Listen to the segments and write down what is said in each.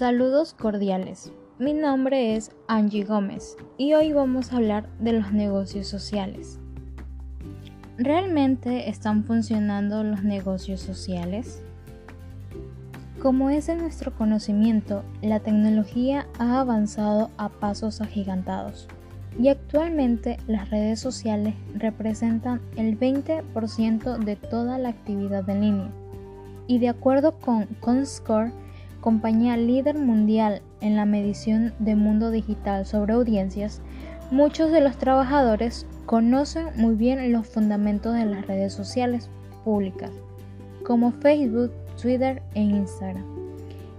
Saludos cordiales. Mi nombre es Angie Gómez y hoy vamos a hablar de los negocios sociales. ¿Realmente están funcionando los negocios sociales? Como es de nuestro conocimiento, la tecnología ha avanzado a pasos agigantados y actualmente las redes sociales representan el 20% de toda la actividad en línea. Y de acuerdo con Comscore, compañía líder mundial en la medición de mundo digital sobre audiencias, muchos de los trabajadores conocen muy bien los fundamentos de las redes sociales públicas, como Facebook, Twitter e Instagram.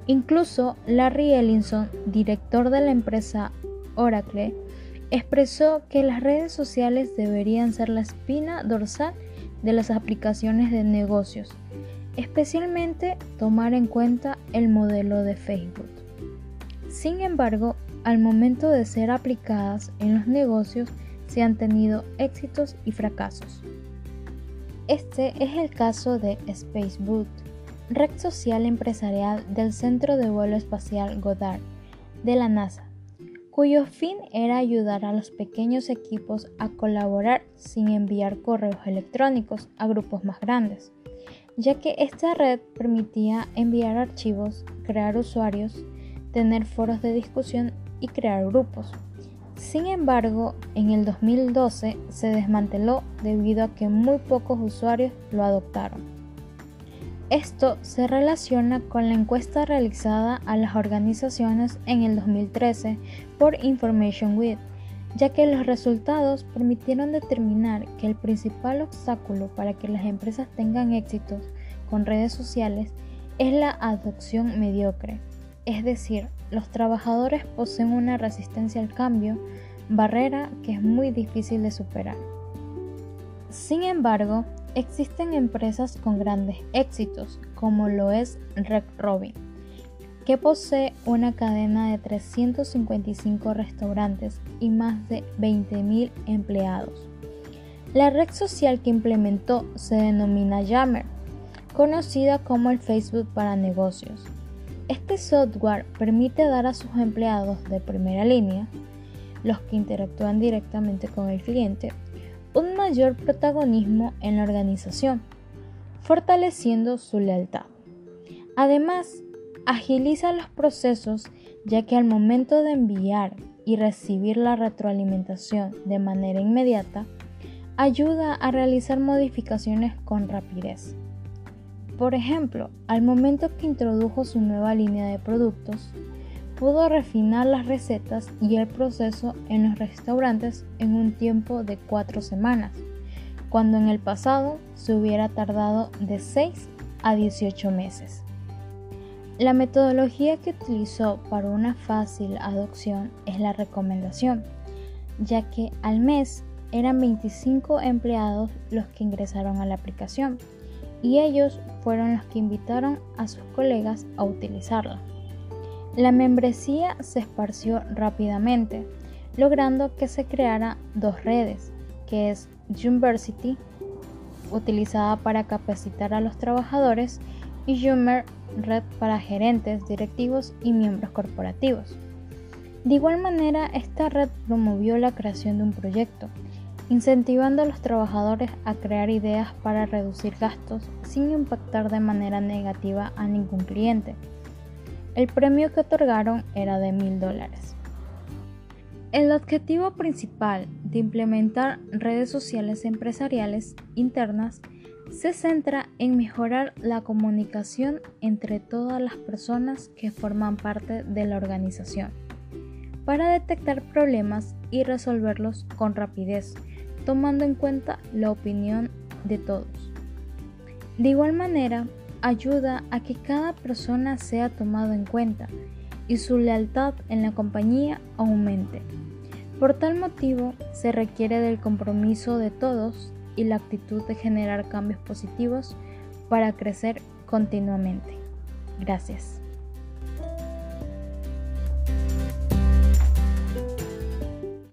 Incluso Larry Ellison, director de la empresa Oracle, expresó que las redes sociales deberían ser la espina dorsal de las aplicaciones de negocios especialmente tomar en cuenta el modelo de Facebook. Sin embargo, al momento de ser aplicadas en los negocios se han tenido éxitos y fracasos. Este es el caso de Spaceboot, red social empresarial del Centro de Vuelo Espacial Goddard de la NASA, cuyo fin era ayudar a los pequeños equipos a colaborar sin enviar correos electrónicos a grupos más grandes ya que esta red permitía enviar archivos, crear usuarios, tener foros de discusión y crear grupos. Sin embargo, en el 2012 se desmanteló debido a que muy pocos usuarios lo adoptaron. Esto se relaciona con la encuesta realizada a las organizaciones en el 2013 por Information Week, ya que los resultados permitieron determinar que el principal obstáculo para que las empresas tengan éxitos con redes sociales es la adopción mediocre, es decir, los trabajadores poseen una resistencia al cambio, barrera que es muy difícil de superar. Sin embargo, existen empresas con grandes éxitos, como lo es Red Robin que posee una cadena de 355 restaurantes y más de 20.000 empleados. La red social que implementó se denomina Yammer, conocida como el Facebook para negocios. Este software permite dar a sus empleados de primera línea, los que interactúan directamente con el cliente, un mayor protagonismo en la organización, fortaleciendo su lealtad. Además, agiliza los procesos ya que al momento de enviar y recibir la retroalimentación de manera inmediata, ayuda a realizar modificaciones con rapidez. Por ejemplo, al momento que introdujo su nueva línea de productos, pudo refinar las recetas y el proceso en los restaurantes en un tiempo de cuatro semanas, cuando en el pasado se hubiera tardado de 6 a 18 meses. La metodología que utilizó para una fácil adopción es la recomendación, ya que al mes eran 25 empleados los que ingresaron a la aplicación y ellos fueron los que invitaron a sus colegas a utilizarla. La membresía se esparció rápidamente, logrando que se creara dos redes, que es University, utilizada para capacitar a los trabajadores, y Hummer red para gerentes, directivos y miembros corporativos. De igual manera, esta red promovió la creación de un proyecto, incentivando a los trabajadores a crear ideas para reducir gastos sin impactar de manera negativa a ningún cliente. El premio que otorgaron era de mil dólares. El objetivo principal de implementar redes sociales empresariales internas se centra en mejorar la comunicación entre todas las personas que forman parte de la organización, para detectar problemas y resolverlos con rapidez, tomando en cuenta la opinión de todos. De igual manera, ayuda a que cada persona sea tomado en cuenta y su lealtad en la compañía aumente. Por tal motivo, se requiere del compromiso de todos y la actitud de generar cambios positivos para crecer continuamente. Gracias.